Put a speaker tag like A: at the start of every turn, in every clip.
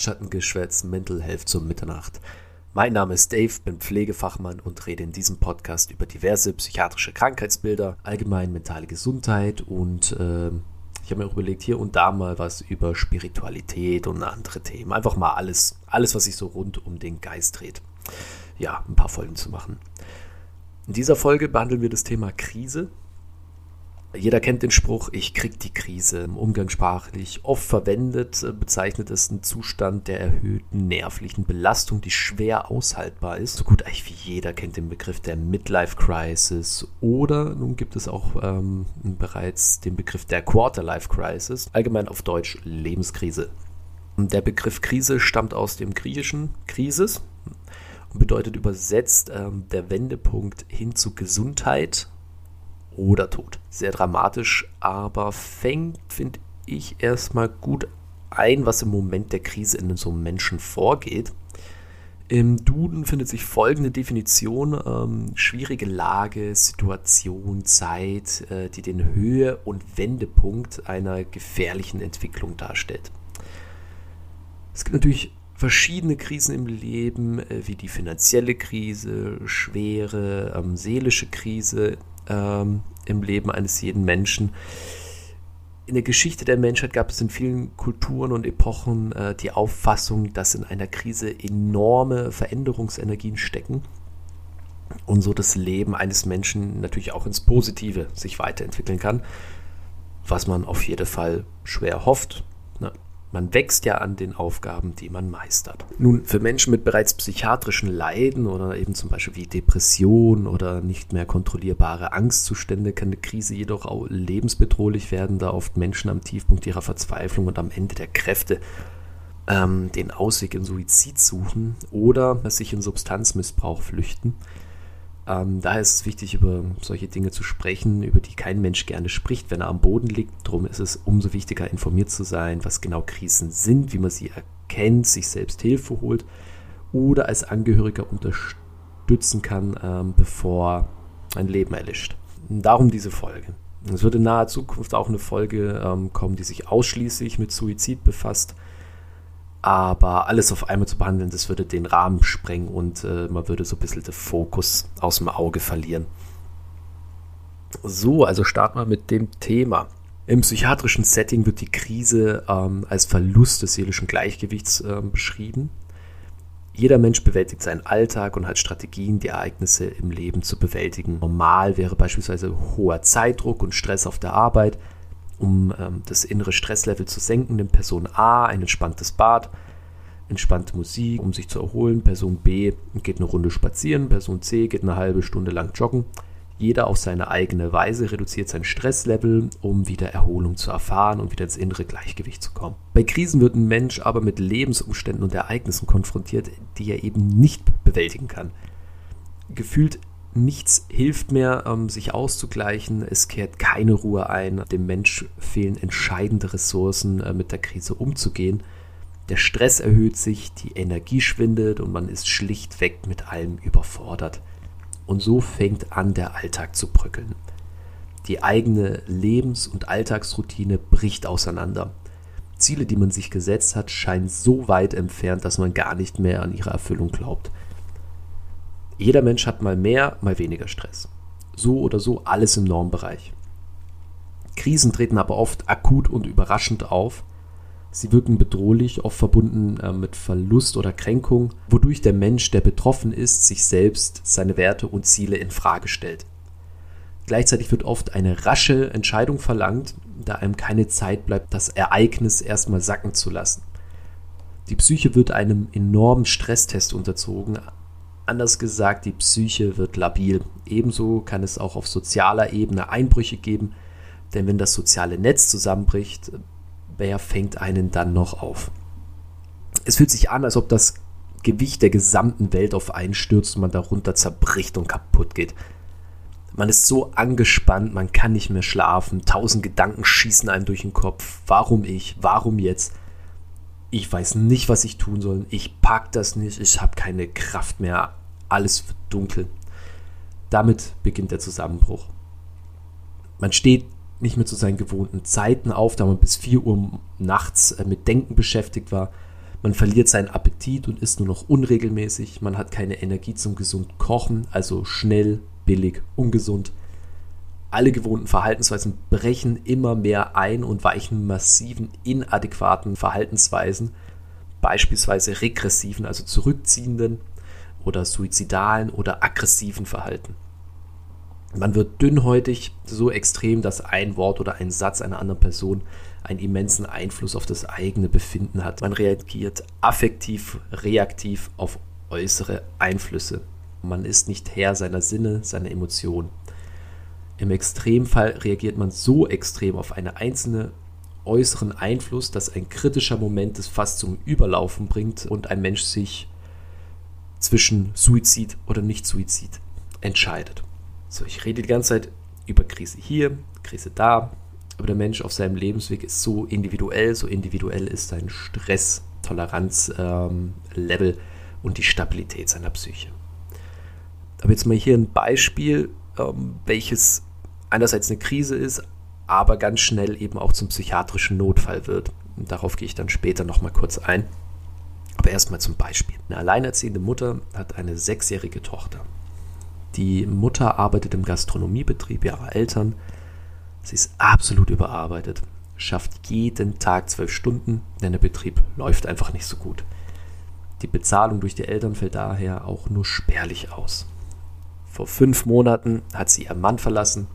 A: Nachtschattengeschwätz Mental Health zur Mitternacht. Mein Name ist Dave, bin Pflegefachmann und rede in diesem Podcast über diverse psychiatrische Krankheitsbilder, allgemein mentale Gesundheit und äh, ich habe mir auch überlegt, hier und da mal was über Spiritualität und andere Themen. Einfach mal alles, alles, was sich so rund um den Geist dreht. Ja, ein paar Folgen zu machen. In dieser Folge behandeln wir das Thema Krise jeder kennt den Spruch, ich krieg die Krise. Umgangssprachlich oft verwendet äh, bezeichnet es einen Zustand der erhöhten nervlichen Belastung, die schwer aushaltbar ist. So gut eigentlich wie jeder kennt den Begriff der Midlife Crisis oder nun gibt es auch ähm, bereits den Begriff der Quarterlife Crisis, allgemein auf Deutsch Lebenskrise. Der Begriff Krise stammt aus dem griechischen Krisis und bedeutet übersetzt ähm, der Wendepunkt hin zu Gesundheit oder Tod. Sehr dramatisch, aber fängt, finde ich, erstmal gut ein, was im Moment der Krise in so einem Menschen vorgeht. Im Duden findet sich folgende Definition: ähm, schwierige Lage, Situation, Zeit, äh, die den Höhe- und Wendepunkt einer gefährlichen Entwicklung darstellt. Es gibt natürlich verschiedene Krisen im Leben, äh, wie die finanzielle Krise, schwere ähm, seelische Krise, ähm, im Leben eines jeden Menschen. In der Geschichte der Menschheit gab es in vielen Kulturen und Epochen äh, die Auffassung, dass in einer Krise enorme Veränderungsenergien stecken und so das Leben eines Menschen natürlich auch ins Positive sich weiterentwickeln kann, was man auf jeden Fall schwer hofft. Ne? Man wächst ja an den Aufgaben, die man meistert. Nun, für Menschen mit bereits psychiatrischen Leiden oder eben zum Beispiel wie Depression oder nicht mehr kontrollierbare Angstzustände kann eine Krise jedoch auch lebensbedrohlich werden, da oft Menschen am Tiefpunkt ihrer Verzweiflung und am Ende der Kräfte ähm, den Ausweg in Suizid suchen oder sich in Substanzmissbrauch flüchten. Ähm, daher ist es wichtig, über solche Dinge zu sprechen, über die kein Mensch gerne spricht, wenn er am Boden liegt. Darum ist es umso wichtiger, informiert zu sein, was genau Krisen sind, wie man sie erkennt, sich selbst Hilfe holt oder als Angehöriger unterstützen kann, ähm, bevor ein Leben erlischt. Darum diese Folge. Es wird in naher Zukunft auch eine Folge ähm, kommen, die sich ausschließlich mit Suizid befasst aber alles auf einmal zu behandeln, das würde den Rahmen sprengen und äh, man würde so ein bisschen den Fokus aus dem Auge verlieren. So, also starten wir mit dem Thema. Im psychiatrischen Setting wird die Krise ähm, als Verlust des seelischen Gleichgewichts äh, beschrieben. Jeder Mensch bewältigt seinen Alltag und hat Strategien, die Ereignisse im Leben zu bewältigen. Normal wäre beispielsweise hoher Zeitdruck und Stress auf der Arbeit, um ähm, das innere Stresslevel zu senken, nimmt Person A ein entspanntes Bad, entspannte Musik, um sich zu erholen. Person B geht eine Runde spazieren, Person C geht eine halbe Stunde lang joggen. Jeder auf seine eigene Weise reduziert sein Stresslevel, um wieder Erholung zu erfahren und wieder ins innere Gleichgewicht zu kommen. Bei Krisen wird ein Mensch aber mit Lebensumständen und Ereignissen konfrontiert, die er eben nicht bewältigen kann. Gefühlt Nichts hilft mehr, ähm, sich auszugleichen. Es kehrt keine Ruhe ein. Dem Mensch fehlen entscheidende Ressourcen, äh, mit der Krise umzugehen. Der Stress erhöht sich, die Energie schwindet und man ist schlichtweg mit allem überfordert. Und so fängt an, der Alltag zu bröckeln. Die eigene Lebens- und Alltagsroutine bricht auseinander. Ziele, die man sich gesetzt hat, scheinen so weit entfernt, dass man gar nicht mehr an ihre Erfüllung glaubt. Jeder Mensch hat mal mehr, mal weniger Stress. So oder so alles im Normbereich. Krisen treten aber oft akut und überraschend auf. Sie wirken bedrohlich, oft verbunden äh, mit Verlust oder Kränkung, wodurch der Mensch, der betroffen ist, sich selbst, seine Werte und Ziele in Frage stellt. Gleichzeitig wird oft eine rasche Entscheidung verlangt, da einem keine Zeit bleibt, das Ereignis erstmal sacken zu lassen. Die Psyche wird einem enormen Stresstest unterzogen, Anders gesagt, die Psyche wird labil. Ebenso kann es auch auf sozialer Ebene Einbrüche geben, denn wenn das soziale Netz zusammenbricht, wer fängt einen dann noch auf? Es fühlt sich an, als ob das Gewicht der gesamten Welt auf einen stürzt und man darunter zerbricht und kaputt geht. Man ist so angespannt, man kann nicht mehr schlafen, tausend Gedanken schießen einem durch den Kopf. Warum ich? Warum jetzt? Ich weiß nicht, was ich tun soll. Ich pack das nicht. Ich habe keine Kraft mehr alles wird dunkel. Damit beginnt der Zusammenbruch. Man steht nicht mehr zu seinen gewohnten Zeiten auf, da man bis 4 Uhr nachts äh, mit Denken beschäftigt war. Man verliert seinen Appetit und isst nur noch unregelmäßig. Man hat keine Energie zum gesund Kochen, also schnell, billig, ungesund. Alle gewohnten Verhaltensweisen brechen immer mehr ein und weichen massiven, inadäquaten Verhaltensweisen, beispielsweise regressiven, also zurückziehenden oder suizidalen oder aggressiven Verhalten. Man wird dünnhäutig so extrem, dass ein Wort oder ein Satz einer anderen Person einen immensen Einfluss auf das eigene Befinden hat. Man reagiert affektiv, reaktiv auf äußere Einflüsse. Man ist nicht Herr seiner Sinne, seiner Emotionen. Im Extremfall reagiert man so extrem auf einen einzelnen äußeren Einfluss, dass ein kritischer Moment es fast zum Überlaufen bringt und ein Mensch sich zwischen Suizid oder Nicht-Suizid entscheidet. So, ich rede die ganze Zeit über Krise hier, Krise da, aber der Mensch auf seinem Lebensweg ist so individuell, so individuell ist sein Stress-Toleranz-Level ähm, und die Stabilität seiner Psyche. Aber jetzt mal hier ein Beispiel, ähm, welches einerseits eine Krise ist, aber ganz schnell eben auch zum psychiatrischen Notfall wird. Und darauf gehe ich dann später nochmal kurz ein. Aber erstmal zum Beispiel. Eine alleinerziehende Mutter hat eine sechsjährige Tochter. Die Mutter arbeitet im Gastronomiebetrieb ihrer Eltern. Sie ist absolut überarbeitet, schafft jeden Tag zwölf Stunden, denn der Betrieb läuft einfach nicht so gut. Die Bezahlung durch die Eltern fällt daher auch nur spärlich aus. Vor fünf Monaten hat sie ihren Mann verlassen,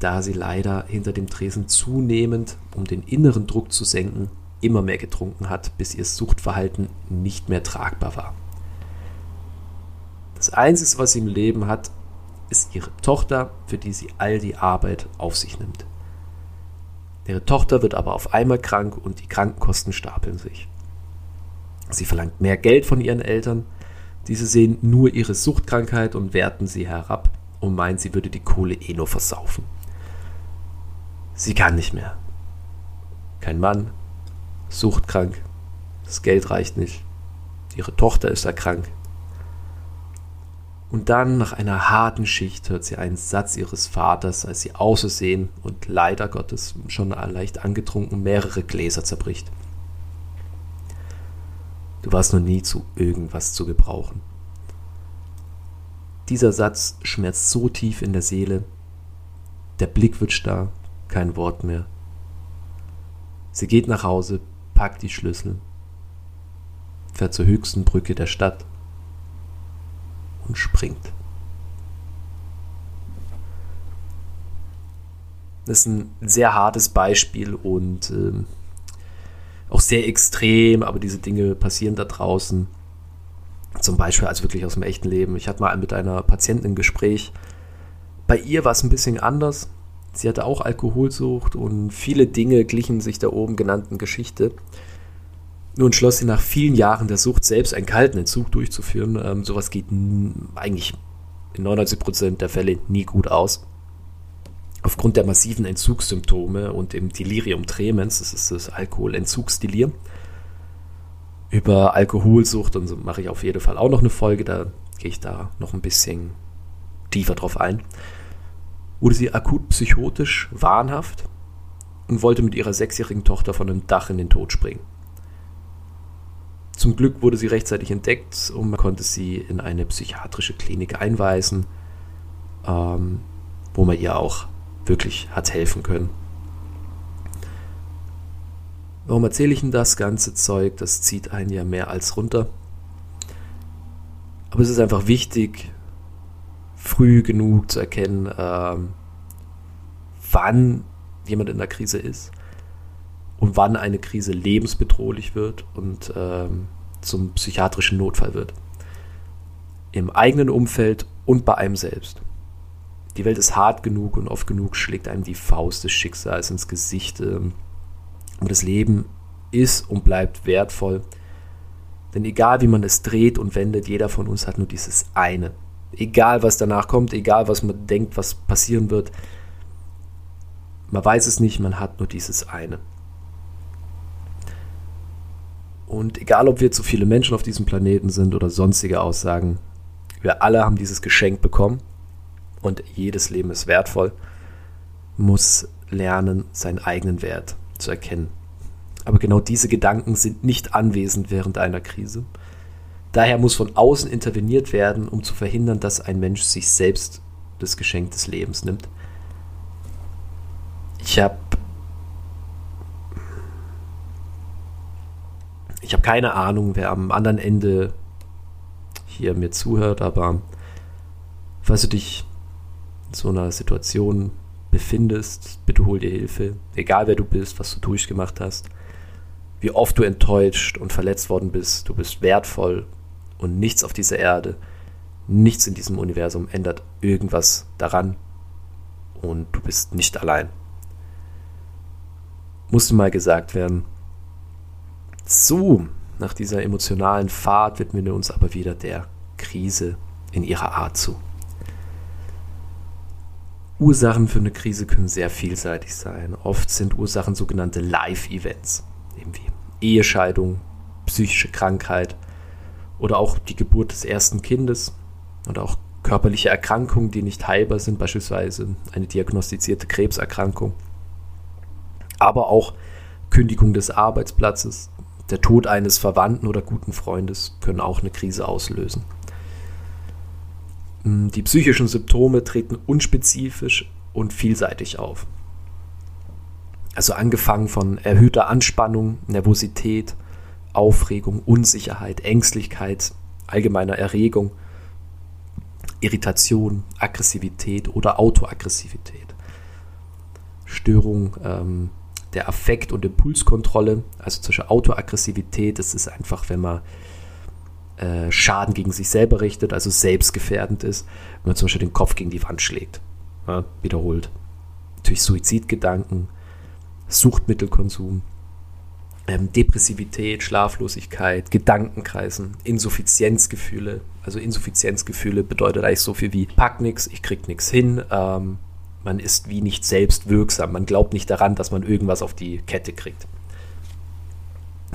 A: da sie leider hinter dem Tresen zunehmend, um den inneren Druck zu senken, immer mehr getrunken hat, bis ihr Suchtverhalten nicht mehr tragbar war. Das Einzige, was sie im Leben hat, ist ihre Tochter, für die sie all die Arbeit auf sich nimmt. Ihre Tochter wird aber auf einmal krank und die Krankenkosten stapeln sich. Sie verlangt mehr Geld von ihren Eltern. Diese sehen nur ihre Suchtkrankheit und werten sie herab und meinen, sie würde die Kohle eh nur versaufen. Sie kann nicht mehr. Kein Mann, suchtkrank, das Geld reicht nicht, ihre Tochter ist erkrankt. Und dann, nach einer harten Schicht, hört sie einen Satz ihres Vaters, als sie außersehen und leider Gottes schon leicht angetrunken mehrere Gläser zerbricht. Du warst noch nie zu irgendwas zu gebrauchen. Dieser Satz schmerzt so tief in der Seele, der Blick wird starr, kein Wort mehr. Sie geht nach Hause, packt die Schlüssel, fährt zur höchsten Brücke der Stadt und springt. Das ist ein sehr hartes Beispiel und äh, auch sehr extrem, aber diese Dinge passieren da draußen. Zum Beispiel als wirklich aus dem echten Leben. Ich hatte mal mit einer Patientin ein Gespräch. Bei ihr war es ein bisschen anders. Sie hatte auch Alkoholsucht und viele Dinge glichen sich der oben genannten Geschichte. Nun schloss sie nach vielen Jahren der Sucht selbst einen kalten Entzug durchzuführen. Ähm, sowas geht eigentlich in 99% der Fälle nie gut aus. Aufgrund der massiven Entzugssymptome und dem Delirium tremens, das ist das Alkoholentzugsdelir. Über Alkoholsucht und so mache ich auf jeden Fall auch noch eine Folge, da gehe ich da noch ein bisschen tiefer drauf ein. Wurde sie akut psychotisch, wahnhaft und wollte mit ihrer sechsjährigen Tochter von einem Dach in den Tod springen. Zum Glück wurde sie rechtzeitig entdeckt und man konnte sie in eine psychiatrische Klinik einweisen, ähm, wo man ihr auch wirklich hat helfen können. Warum erzähle ich Ihnen das ganze Zeug? Das zieht einen ja mehr als runter. Aber es ist einfach wichtig, früh genug zu erkennen, ähm, wann jemand in der Krise ist und wann eine Krise lebensbedrohlich wird und ähm, zum psychiatrischen Notfall wird. Im eigenen Umfeld und bei einem selbst. Die Welt ist hart genug und oft genug schlägt einem die Faust des Schicksals ins Gesicht. Ähm, aber das Leben ist und bleibt wertvoll. Denn egal wie man es dreht und wendet, jeder von uns hat nur dieses eine. Egal was danach kommt, egal was man denkt, was passieren wird, man weiß es nicht, man hat nur dieses eine. Und egal, ob wir zu viele Menschen auf diesem Planeten sind oder sonstige Aussagen, wir alle haben dieses Geschenk bekommen und jedes Leben ist wertvoll, muss lernen, seinen eigenen Wert zu erkennen. Aber genau diese Gedanken sind nicht anwesend während einer Krise. Daher muss von außen interveniert werden, um zu verhindern, dass ein Mensch sich selbst das Geschenk des Lebens nimmt. Ich habe ich habe keine Ahnung, wer am anderen Ende hier mir zuhört, aber falls du dich in so einer Situation befindest, bitte hol dir Hilfe, egal wer du bist, was du durchgemacht hast, wie oft du enttäuscht und verletzt worden bist, du bist wertvoll und nichts auf dieser Erde, nichts in diesem Universum ändert irgendwas daran und du bist nicht allein. Musste mal gesagt werden. So, nach dieser emotionalen Fahrt widmen wir uns aber wieder der Krise in ihrer Art zu. Ursachen für eine Krise können sehr vielseitig sein. Oft sind Ursachen sogenannte Live-Events, eben wie Ehescheidung, psychische Krankheit oder auch die Geburt des ersten Kindes oder auch körperliche Erkrankungen, die nicht heilbar sind, beispielsweise eine diagnostizierte Krebserkrankung, aber auch Kündigung des Arbeitsplatzes, der Tod eines Verwandten oder guten Freundes können auch eine Krise auslösen. Hm, die psychischen Symptome treten unspezifisch und vielseitig auf. Also angefangen von erhöhter Anspannung, Nervosität, Aufregung, Unsicherheit, Ängstlichkeit, allgemeiner Erregung, Irritation, Aggressivität oder Autoaggressivität. Störung ähm, der Affekt- und Impulskontrolle, also zwischen Autoaggressivität, das ist einfach, wenn man äh, Schaden gegen sich selber richtet, also selbstgefährdend ist, wenn man zum Beispiel den Kopf gegen die Wand schlägt, ja, wiederholt. Natürlich Suizidgedanken, Suchtmittelkonsum, ähm, Depressivität, Schlaflosigkeit, Gedankenkreisen, Insuffizienzgefühle. Also Insuffizienzgefühle bedeutet eigentlich so viel wie pack nix, ich krieg nix hin, ähm, man ist wie nicht selbst wirksam, man glaubt nicht daran, dass man irgendwas auf die Kette kriegt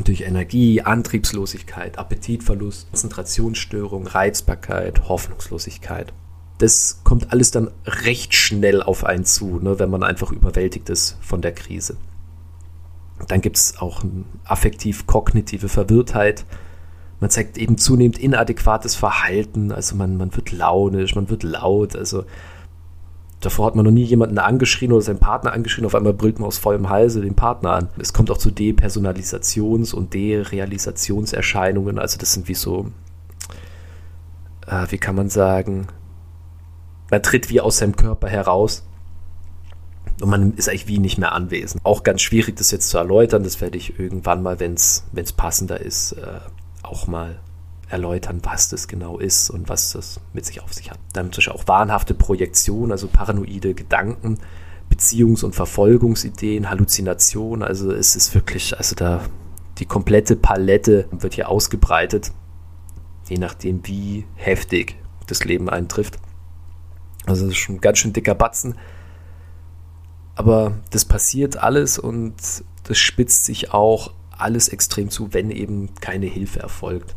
A: durch Energie, Antriebslosigkeit, Appetitverlust, Konzentrationsstörung, Reizbarkeit, Hoffnungslosigkeit. Das kommt alles dann recht schnell auf einen zu, ne, wenn man einfach überwältigt ist von der Krise. Dann gibt es auch affektiv-kognitive Verwirrtheit. Man zeigt eben zunehmend inadäquates Verhalten, also man, man wird launisch, man wird laut, also Davor hat man noch nie jemanden angeschrien oder seinen Partner angeschrien, auf einmal brüllt man aus vollem Halse den Partner an. Es kommt auch zu Depersonalisations- und Derealisationserscheinungen. Also das sind wie so, äh, wie kann man sagen, man tritt wie aus seinem Körper heraus und man ist eigentlich wie nicht mehr anwesend. Auch ganz schwierig, das jetzt zu erläutern. Das werde ich irgendwann mal, wenn es passender ist, äh, auch mal erläutern, was das genau ist und was das mit sich auf sich hat. Dann Beispiel auch wahnhafte Projektionen, also paranoide Gedanken, Beziehungs- und Verfolgungsideen, Halluzinationen. Also es ist wirklich, also da die komplette Palette wird hier ausgebreitet, je nachdem, wie heftig das Leben eintrifft. Also das ist schon ein ganz schön dicker Batzen. Aber das passiert alles und das spitzt sich auch alles extrem zu, wenn eben keine Hilfe erfolgt.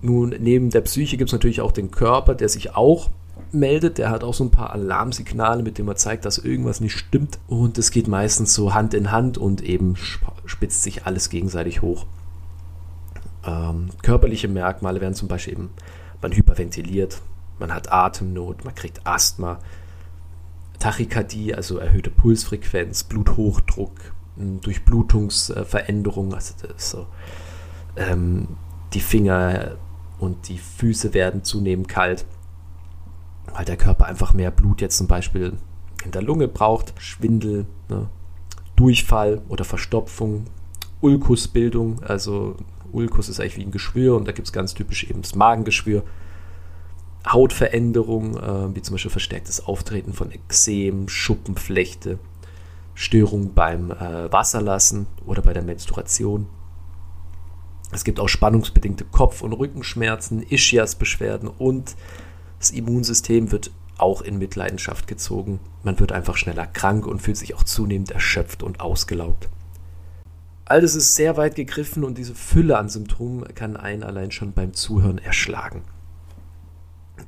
A: Nun, neben der Psyche gibt es natürlich auch den Körper, der sich auch meldet. Der hat auch so ein paar Alarmsignale, mit denen man zeigt, dass irgendwas nicht stimmt. Und es geht meistens so Hand in Hand und eben spitzt sich alles gegenseitig hoch. Ähm, körperliche Merkmale werden zum Beispiel eben, man hyperventiliert, man hat Atemnot, man kriegt Asthma, Tachykardie, also erhöhte Pulsfrequenz, Bluthochdruck, Durchblutungsveränderung, also so, ähm, die Finger und die Füße werden zunehmend kalt, weil der Körper einfach mehr Blut jetzt zum Beispiel in der Lunge braucht, Schwindel, ne, Durchfall oder Verstopfung, Ulkusbildung, also Ulkus ist eigentlich wie ein Geschwür und da gibt es ganz typisch eben das Magengeschwür, Hautveränderung, äh, wie zum Beispiel verstärktes Auftreten von Ekzem, Schuppenflechte, Störungen beim äh, Wasserlassen oder bei der Menstruation, es gibt auch spannungsbedingte Kopf- und Rückenschmerzen, Ischias-Beschwerden und das Immunsystem wird auch in Mitleidenschaft gezogen. Man wird einfach schneller krank und fühlt sich auch zunehmend erschöpft und ausgelaugt. All das ist sehr weit gegriffen und diese Fülle an Symptomen kann einen allein schon beim Zuhören erschlagen.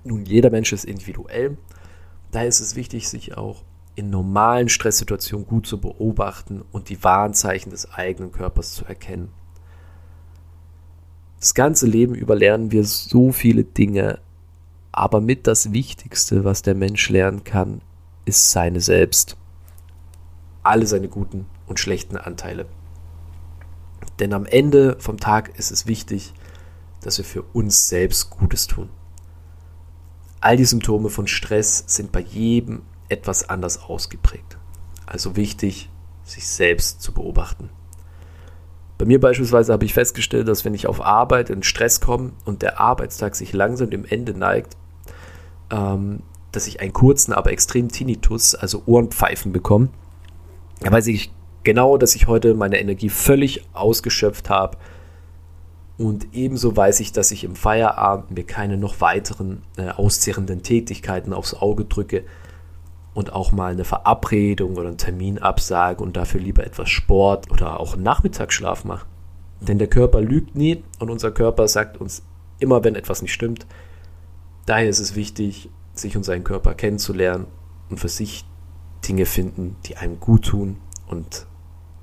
A: Nun, jeder Mensch ist individuell. Daher ist es wichtig, sich auch in normalen Stresssituationen gut zu beobachten und die Warnzeichen des eigenen Körpers zu erkennen. Das ganze Leben über lernen wir so viele Dinge, aber mit das Wichtigste, was der Mensch lernen kann, ist seine Selbst. Alle seine guten und schlechten Anteile. Denn am Ende vom Tag ist es wichtig, dass wir für uns selbst Gutes tun. All die Symptome von Stress sind bei jedem etwas anders ausgeprägt. Also wichtig, sich selbst zu beobachten. Bei mir beispielsweise habe ich festgestellt, dass wenn ich auf Arbeit in Stress komme und der Arbeitstag sich langsam dem Ende neigt, ähm, dass ich einen kurzen, aber extremen Tinnitus, also Ohrenpfeifen bekomme. Da weiß ich genau, dass ich heute meine Energie völlig ausgeschöpft habe. Und ebenso weiß ich, dass ich im Feierabend mir keine noch weiteren äh, auszehrenden Tätigkeiten aufs Auge drücke und auch mal eine Verabredung oder einen Termin absage und dafür lieber etwas Sport oder auch Nachmittagsschlaf mache. Denn der Körper lügt nie und unser Körper sagt uns immer, wenn etwas nicht stimmt. Daher ist es wichtig, sich und seinen Körper kennenzulernen und für sich Dinge finden, die einem gut tun und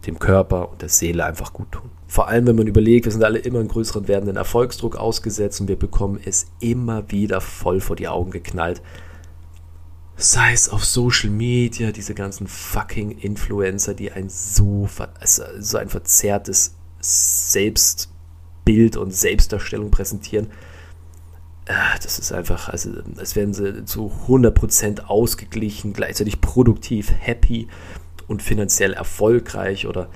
A: dem Körper und der Seele einfach gut tun. Vor allem, wenn man überlegt, wir sind alle immer einen größeren werdenden Erfolgsdruck ausgesetzt und wir bekommen es immer wieder voll vor die Augen geknallt. Sei es auf Social Media, diese ganzen fucking Influencer, die ein so, also so ein verzerrtes Selbstbild und Selbstdarstellung präsentieren. Ah, das ist einfach, also als wären sie zu 100% ausgeglichen, gleichzeitig produktiv, happy und finanziell erfolgreich oder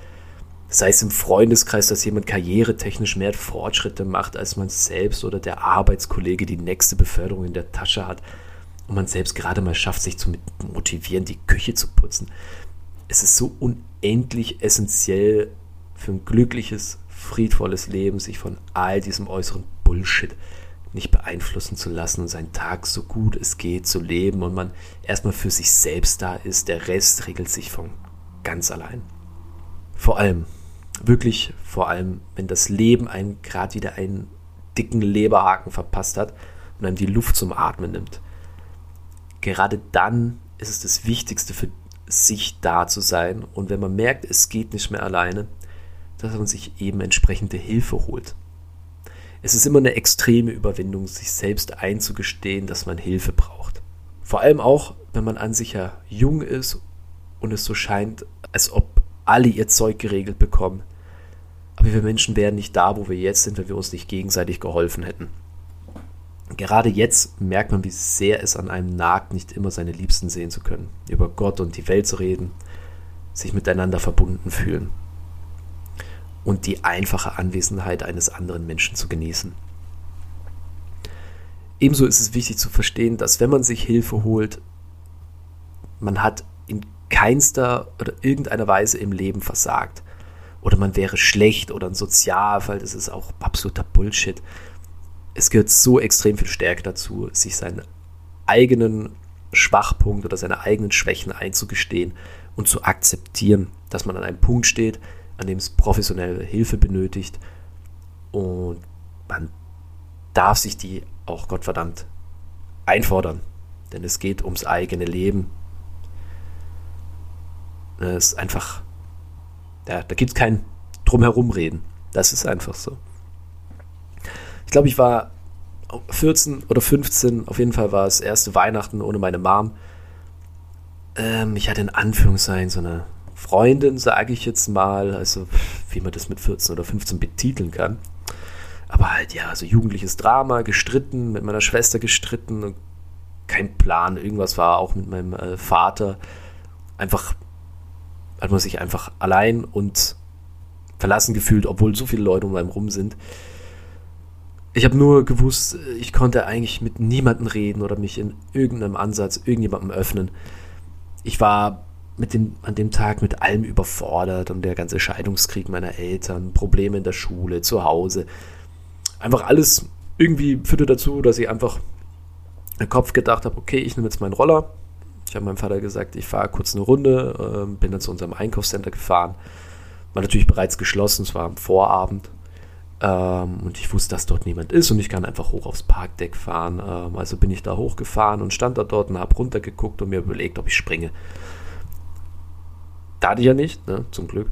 A: sei es im Freundeskreis, dass jemand karrieretechnisch mehr Fortschritte macht als man selbst oder der Arbeitskollege die nächste Beförderung in der Tasche hat und man selbst gerade mal schafft, sich zu motivieren, die Küche zu putzen. Es ist so unendlich essentiell für ein glückliches, friedvolles Leben, sich von all diesem äußeren Bullshit nicht beeinflussen zu lassen und seinen Tag so gut es geht zu leben und man erstmal für sich selbst da ist. Der Rest regelt sich von ganz allein. Vor allem, wirklich vor allem, wenn das Leben einen gerade wieder einen dicken Leberhaken verpasst hat und einem die Luft zum Atmen nimmt. Gerade dann ist es das Wichtigste für sich da zu sein und wenn man merkt, es geht nicht mehr alleine, dass man sich eben entsprechende Hilfe holt es ist immer eine extreme Überwindung, sich selbst einzugestehen, dass man Hilfe braucht. Vor allem auch, wenn man an sich ja jung ist und es so scheint, als ob alle ihr Zeug geregelt bekommen. Aber wir Menschen wären nicht da, wo wir jetzt sind, wenn wir uns nicht gegenseitig geholfen hätten. Gerade jetzt merkt man, wie sehr es an einem nagt, nicht immer seine Liebsten sehen zu können, über Gott und die Welt zu reden, sich miteinander verbunden fühlen und die einfache Anwesenheit eines anderen Menschen zu genießen. Ebenso ist es wichtig zu verstehen, dass wenn man sich Hilfe holt, man hat in keinster oder irgendeiner Weise im Leben versagt. Oder man wäre schlecht oder ein Sozialfall, das ist auch absoluter Bullshit. Es gehört so extrem viel Stärke dazu, sich seinen eigenen Schwachpunkt oder seine eigenen Schwächen einzugestehen und zu akzeptieren, dass man an einem Punkt steht, an dem es professionelle Hilfe benötigt. Und man darf sich die auch Gottverdammt einfordern. Denn es geht ums eigene Leben. Es ist einfach, ja, da gibt es kein Drumherumreden. Das ist einfach so. Ich glaube, ich war 14 oder 15, auf jeden Fall war es erste Weihnachten ohne meine Mom. Ähm, ich hatte in Anführungszeichen so eine Freundin, sage ich jetzt mal, also wie man das mit 14 oder 15 betiteln kann. Aber halt, ja, so jugendliches Drama, gestritten, mit meiner Schwester gestritten, kein Plan, irgendwas war auch mit meinem äh, Vater. Einfach, hat man sich einfach allein und verlassen gefühlt, obwohl so viele Leute um einen rum sind. Ich habe nur gewusst, ich konnte eigentlich mit niemandem reden oder mich in irgendeinem Ansatz irgendjemandem öffnen. Ich war mit dem, an dem Tag mit allem überfordert und der ganze Scheidungskrieg meiner Eltern, Probleme in der Schule, zu Hause. Einfach alles irgendwie führte dazu, dass ich einfach im Kopf gedacht habe, okay, ich nehme jetzt meinen Roller. Ich habe meinem Vater gesagt, ich fahre kurz eine Runde, äh, bin dann zu unserem Einkaufscenter gefahren. War natürlich bereits geschlossen, es war am Vorabend. Ähm, und ich wusste, dass dort niemand ist und ich kann einfach hoch aufs Parkdeck fahren. Ähm, also bin ich da hochgefahren und stand da dort und habe runtergeguckt und mir überlegt, ob ich springe. Da hatte ich ja nicht, ne, zum Glück.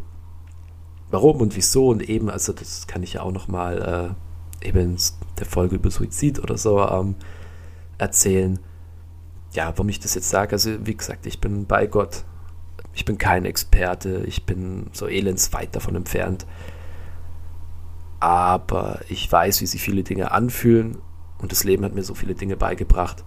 A: Warum und wieso und eben, also das kann ich ja auch nochmal äh, eben der Folge über Suizid oder so ähm, erzählen. Ja, warum ich das jetzt sage, also wie gesagt, ich bin bei Gott. Ich bin kein Experte, ich bin so elendsweit davon entfernt. Aber ich weiß, wie sich viele Dinge anfühlen und das Leben hat mir so viele Dinge beigebracht.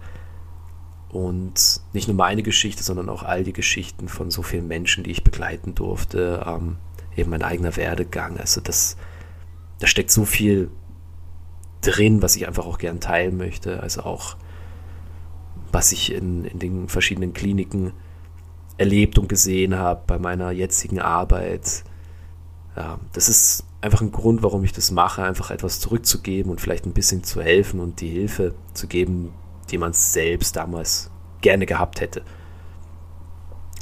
A: Und nicht nur meine Geschichte, sondern auch all die Geschichten von so vielen Menschen, die ich begleiten durfte. Ähm, eben mein eigener Werdegang. Also das, da steckt so viel drin, was ich einfach auch gern teilen möchte. Also auch, was ich in, in den verschiedenen Kliniken erlebt und gesehen habe bei meiner jetzigen Arbeit. Ja, das ist einfach ein Grund, warum ich das mache, einfach etwas zurückzugeben und vielleicht ein bisschen zu helfen und die Hilfe zu geben, die man selbst damals gerne gehabt hätte.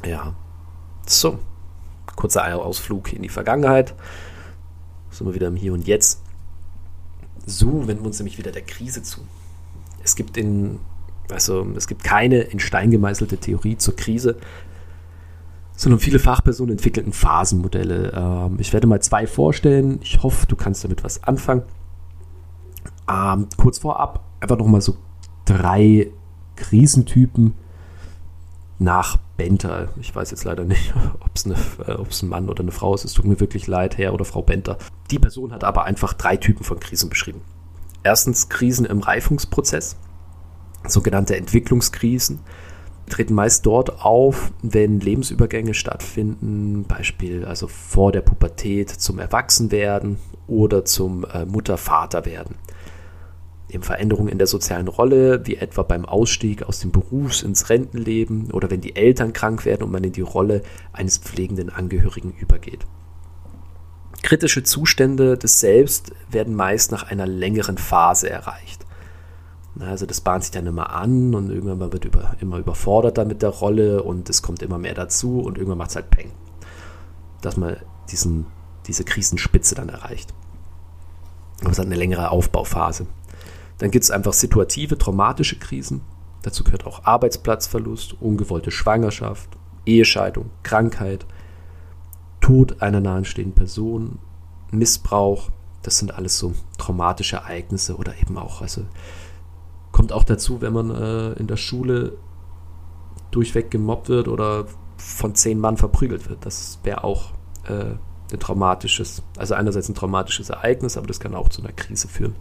A: Ja, so. Kurzer Ausflug in die Vergangenheit. Sind wir wieder im Hier und Jetzt. So wenden wir uns nämlich wieder der Krise zu. Es gibt in, also es gibt keine in Stein gemeißelte Theorie zur Krise, sondern viele Fachpersonen entwickelten Phasenmodelle. Ähm, ich werde mal zwei vorstellen. Ich hoffe, du kannst damit was anfangen. Ähm, kurz vorab einfach nochmal so drei Krisentypen nach Benter. Ich weiß jetzt leider nicht, ob es äh, ein Mann oder eine Frau ist. Es tut mir wirklich leid, Herr oder Frau Benter. Die Person hat aber einfach drei Typen von Krisen beschrieben. Erstens Krisen im Reifungsprozess, sogenannte Entwicklungskrisen treten meist dort auf, wenn Lebensübergänge stattfinden, Beispiel also vor der Pubertät zum Erwachsenwerden oder zum äh, Mutter-Vater werden. Eben Veränderungen in der sozialen Rolle, wie etwa beim Ausstieg aus dem Berufs- ins Rentenleben oder wenn die Eltern krank werden und man in die Rolle eines pflegenden Angehörigen übergeht. Kritische Zustände des Selbst werden meist nach einer längeren Phase erreicht. Also das bahnt sich dann immer an und irgendwann wird über, immer überfordert dann mit der Rolle und es kommt immer mehr dazu und irgendwann macht es halt Peng. Dass man diesen, diese Krisenspitze dann erreicht. Aber es hat eine längere Aufbauphase. Dann gibt es einfach situative, traumatische Krisen. Dazu gehört auch Arbeitsplatzverlust, ungewollte Schwangerschaft, Ehescheidung, Krankheit, Tod einer nahestehenden Person, Missbrauch. Das sind alles so traumatische Ereignisse oder eben auch also Kommt auch dazu, wenn man äh, in der Schule durchweg gemobbt wird oder von zehn Mann verprügelt wird. Das wäre auch äh, ein traumatisches, also einerseits ein traumatisches Ereignis, aber das kann auch zu einer Krise führen.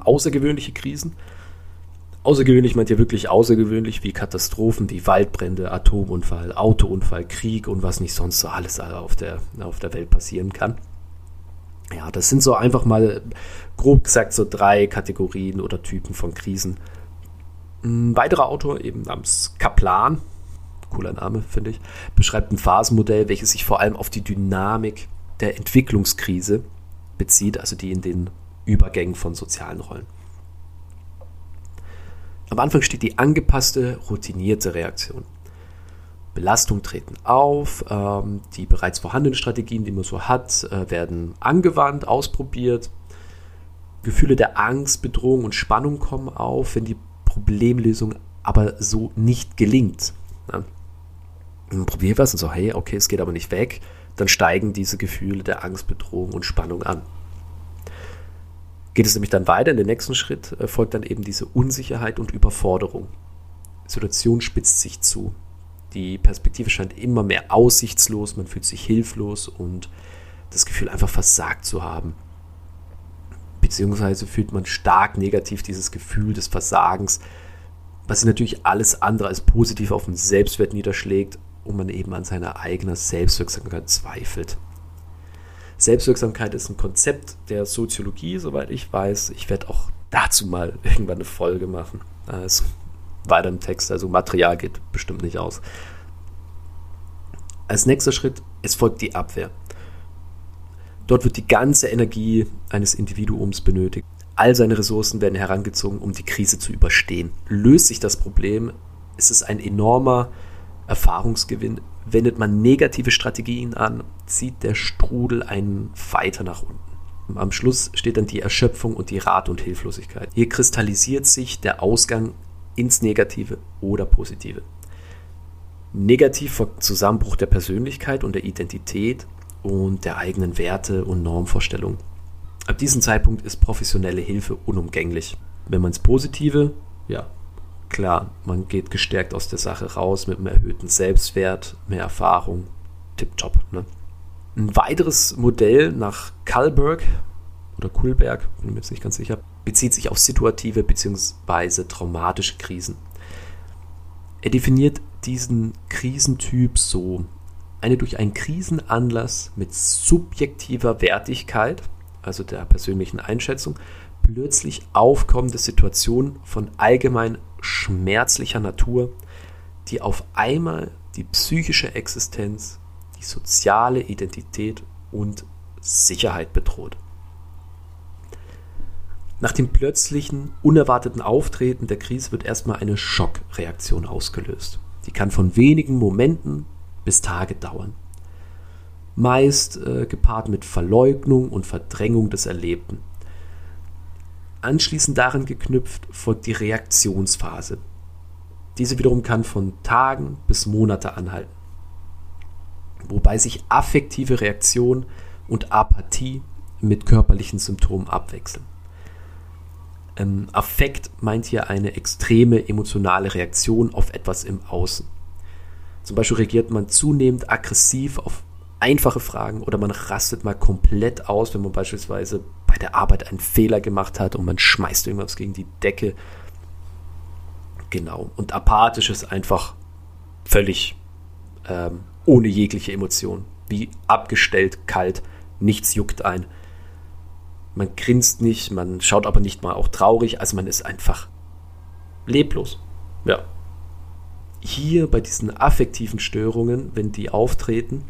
A: Außergewöhnliche Krisen. Außergewöhnlich meint ihr wirklich außergewöhnlich wie Katastrophen wie Waldbrände, Atomunfall, Autounfall, Krieg und was nicht sonst so alles auf der, auf der Welt passieren kann. Ja, das sind so einfach mal grob gesagt so drei Kategorien oder Typen von Krisen. Ein weiterer Autor, eben namens Kaplan, cooler Name, finde ich, beschreibt ein Phasenmodell, welches sich vor allem auf die Dynamik der Entwicklungskrise bezieht, also die in den Übergängen von sozialen Rollen. Am Anfang steht die angepasste, routinierte Reaktion. Belastungen treten auf, ähm, die bereits vorhandenen Strategien, die man so hat, äh, werden angewandt, ausprobiert. Gefühle der Angst, Bedrohung und Spannung kommen auf, wenn die Problemlösung aber so nicht gelingt. Ja. Probier was und so, hey, okay, es geht aber nicht weg. Dann steigen diese Gefühle der Angst, Bedrohung und Spannung an. Geht es nämlich dann weiter, in den nächsten Schritt äh, folgt dann eben diese Unsicherheit und Überforderung. Die Situation spitzt sich zu. Die Perspektive scheint immer mehr aussichtslos, man fühlt sich hilflos und das Gefühl einfach versagt zu haben. Beziehungsweise fühlt man stark negativ dieses Gefühl des Versagens, was sich natürlich alles andere als positiv auf den Selbstwert niederschlägt und man eben an seiner eigenen Selbstwirksamkeit zweifelt. Selbstwirksamkeit ist ein Konzept der Soziologie, soweit ich weiß. Ich werde auch dazu mal irgendwann eine Folge machen. Also weiter im Text. Also Material geht bestimmt nicht aus. Als nächster Schritt, es folgt die Abwehr. Dort wird die ganze Energie eines Individuums benötigt. All seine Ressourcen werden herangezogen, um die Krise zu überstehen. Löst sich das Problem, ist es ein enormer Erfahrungsgewinn. Wendet man negative Strategien an, zieht der Strudel einen weiter nach unten. Am Schluss steht dann die Erschöpfung und die Rat und Hilflosigkeit. Hier kristallisiert sich der Ausgang ins Negative oder Positive. negativ vor Zusammenbruch der Persönlichkeit und der Identität und der eigenen Werte und Normvorstellungen. Ab diesem Zeitpunkt ist professionelle Hilfe unumgänglich. Wenn man ins Positive, ja, klar, man geht gestärkt aus der Sache raus mit einem erhöhten Selbstwert, mehr Erfahrung, tipptopp. Ne? Ein weiteres Modell nach Kalberg oder Kulberg, bin mir jetzt nicht ganz sicher, bezieht sich auf situative bzw. traumatische Krisen. Er definiert diesen Krisentyp so. Eine durch einen Krisenanlass mit subjektiver Wertigkeit, also der persönlichen Einschätzung, plötzlich aufkommende Situation von allgemein schmerzlicher Natur, die auf einmal die psychische Existenz, die soziale Identität und Sicherheit bedroht. Nach dem plötzlichen, unerwarteten Auftreten der Krise wird erstmal eine Schockreaktion ausgelöst. Die kann von wenigen Momenten bis Tage dauern. Meist äh, gepaart mit Verleugnung und Verdrängung des Erlebten. Anschließend daran geknüpft folgt die Reaktionsphase. Diese wiederum kann von Tagen bis Monate anhalten. Wobei sich affektive Reaktion und Apathie mit körperlichen Symptomen abwechseln. Ähm, Affekt meint hier eine extreme emotionale Reaktion auf etwas im Außen. Zum Beispiel reagiert man zunehmend aggressiv auf einfache Fragen oder man rastet mal komplett aus, wenn man beispielsweise bei der Arbeit einen Fehler gemacht hat und man schmeißt irgendwas gegen die Decke. Genau. Und apathisch ist einfach völlig ähm, ohne jegliche Emotion. Wie abgestellt, kalt, nichts juckt ein man grinst nicht, man schaut aber nicht mal auch traurig, also man ist einfach leblos. Ja. Hier bei diesen affektiven Störungen, wenn die auftreten,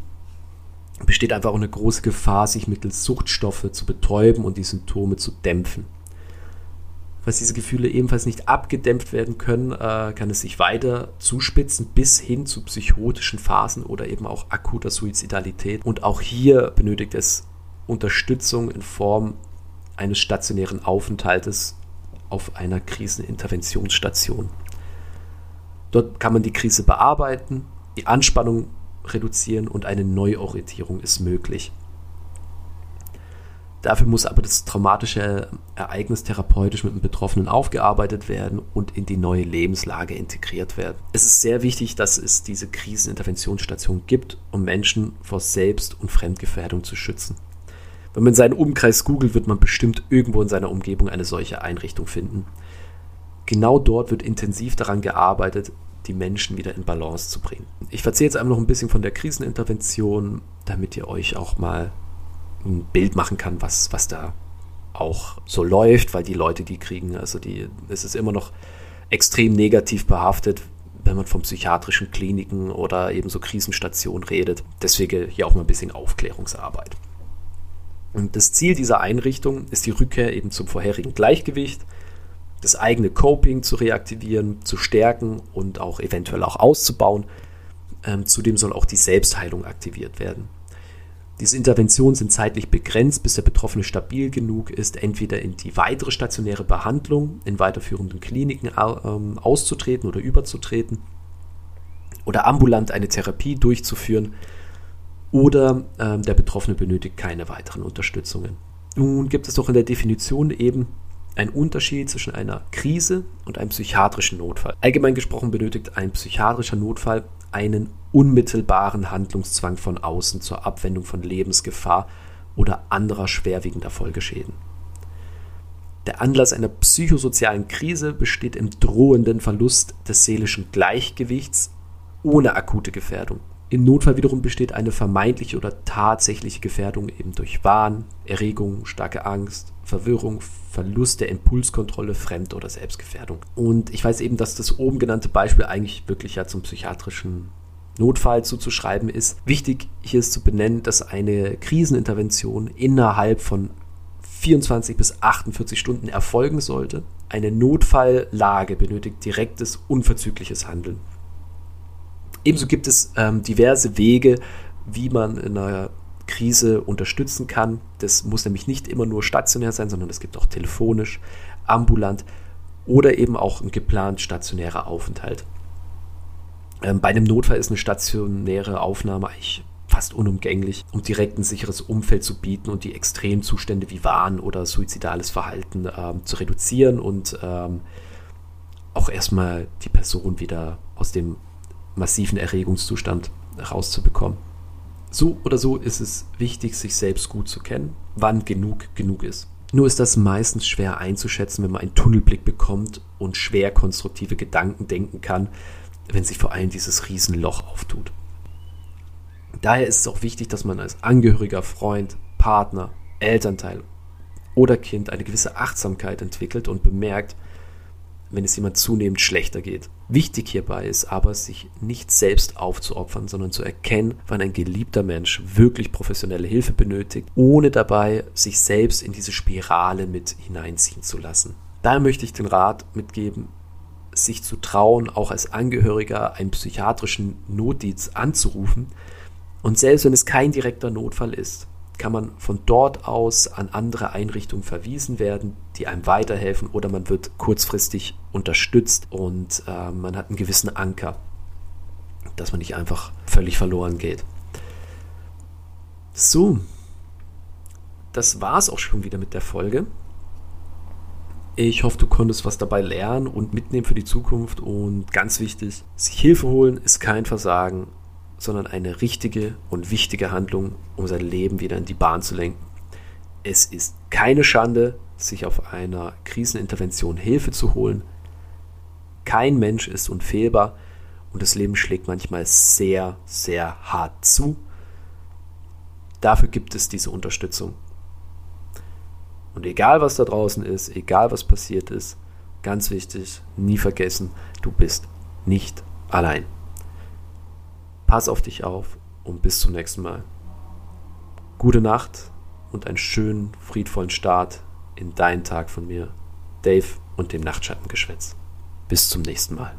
A: besteht einfach auch eine große Gefahr, sich mittels Suchtstoffe zu betäuben und die Symptome zu dämpfen. Falls diese Gefühle ebenfalls nicht abgedämpft werden können, äh, kann es sich weiter zuspitzen bis hin zu psychotischen Phasen oder eben auch akuter Suizidalität. Und auch hier benötigt es Unterstützung in Form eines stationären Aufenthaltes auf einer Kriseninterventionsstation. Dort kann man die Krise bearbeiten, die Anspannung reduzieren und eine Neuorientierung ist möglich. Dafür muss aber das traumatische Ereignis therapeutisch mit dem Betroffenen aufgearbeitet werden und in die neue Lebenslage integriert werden. Es ist sehr wichtig, dass es diese Kriseninterventionsstation gibt, um Menschen vor Selbst- und Fremdgefährdung zu schützen. Wenn man seinen Umkreis googelt, wird man bestimmt irgendwo in seiner Umgebung eine solche Einrichtung finden. Genau dort wird intensiv daran gearbeitet, die Menschen wieder in Balance zu bringen. Ich erzähle jetzt einmal noch ein bisschen von der Krisenintervention, damit ihr euch auch mal ein Bild machen kann, was, was da auch so läuft, weil die Leute, die kriegen, also die, es ist immer noch extrem negativ behaftet, wenn man von psychiatrischen Kliniken oder eben so Krisenstationen redet. Deswegen hier auch mal ein bisschen Aufklärungsarbeit. Und das Ziel dieser Einrichtung ist die Rückkehr eben zum vorherigen Gleichgewicht, das eigene Coping zu reaktivieren, zu stärken und auch eventuell auch auszubauen. Ähm, zudem soll auch die Selbstheilung aktiviert werden. Diese Interventionen sind zeitlich begrenzt, bis der Betroffene stabil genug ist, entweder in die weitere stationäre Behandlung in weiterführenden Kliniken ähm, auszutreten oder überzutreten oder ambulant eine Therapie durchzuführen, oder ähm, der Betroffene benötigt keine weiteren Unterstützungen. Nun gibt es doch in der Definition eben einen Unterschied zwischen einer Krise und einem psychiatrischen Notfall. Allgemein gesprochen benötigt ein psychiatrischer Notfall einen unmittelbaren Handlungszwang von außen zur Abwendung von Lebensgefahr oder anderer schwerwiegender Folgeschäden. Der Anlass einer psychosozialen Krise besteht im drohenden Verlust des seelischen Gleichgewichts ohne akute Gefährdung. Im Notfall wiederum besteht eine vermeintliche oder tatsächliche Gefährdung eben durch Wahn, Erregung, starke Angst, Verwirrung, Verlust der Impulskontrolle, Fremd- oder Selbstgefährdung. Und ich weiß eben, dass das oben genannte Beispiel eigentlich wirklich ja zum psychiatrischen Notfall zuzuschreiben ist. Wichtig hier ist zu benennen, dass eine Krisenintervention innerhalb von 24 bis 48 Stunden erfolgen sollte. Eine Notfalllage benötigt direktes, unverzügliches Handeln. Ebenso gibt es ähm, diverse Wege, wie man in einer Krise unterstützen kann. Das muss nämlich nicht immer nur stationär sein, sondern es gibt auch telefonisch, ambulant oder eben auch ein geplant stationärer Aufenthalt. Ähm, bei einem Notfall ist eine stationäre Aufnahme eigentlich fast unumgänglich, um direkt ein sicheres Umfeld zu bieten und die Extremzustände wie Wahn oder suizidales Verhalten ähm, zu reduzieren und ähm, auch erstmal die Person wieder aus dem massiven Erregungszustand rauszubekommen. So oder so ist es wichtig, sich selbst gut zu kennen, wann genug genug ist. Nur ist das meistens schwer einzuschätzen, wenn man einen Tunnelblick bekommt und schwer konstruktive Gedanken denken kann, wenn sich vor allem dieses Riesenloch auftut. Daher ist es auch wichtig, dass man als Angehöriger, Freund, Partner, Elternteil oder Kind eine gewisse Achtsamkeit entwickelt und bemerkt, wenn es jemand zunehmend schlechter geht. Wichtig hierbei ist aber, sich nicht selbst aufzuopfern, sondern zu erkennen, wann ein geliebter Mensch wirklich professionelle Hilfe benötigt, ohne dabei sich selbst in diese Spirale mit hineinziehen zu lassen. Daher möchte ich den Rat mitgeben, sich zu trauen, auch als Angehöriger einen psychiatrischen Notdienst anzurufen. Und selbst wenn es kein direkter Notfall ist, kann man von dort aus an andere Einrichtungen verwiesen werden, die einem weiterhelfen oder man wird kurzfristig unterstützt und äh, man hat einen gewissen Anker, dass man nicht einfach völlig verloren geht. So, das war es auch schon wieder mit der Folge. Ich hoffe, du konntest was dabei lernen und mitnehmen für die Zukunft. Und ganz wichtig, sich Hilfe holen ist kein Versagen, sondern eine richtige und wichtige Handlung, um sein Leben wieder in die Bahn zu lenken. Es ist keine Schande, sich auf einer Krisenintervention Hilfe zu holen. Kein Mensch ist unfehlbar und das Leben schlägt manchmal sehr, sehr hart zu. Dafür gibt es diese Unterstützung. Und egal was da draußen ist, egal was passiert ist, ganz wichtig, nie vergessen, du bist nicht allein. Pass auf dich auf und bis zum nächsten Mal. Gute Nacht und einen schönen, friedvollen Start in deinen Tag von mir, Dave und dem Nachtschattengeschwätz. Bis zum nächsten Mal.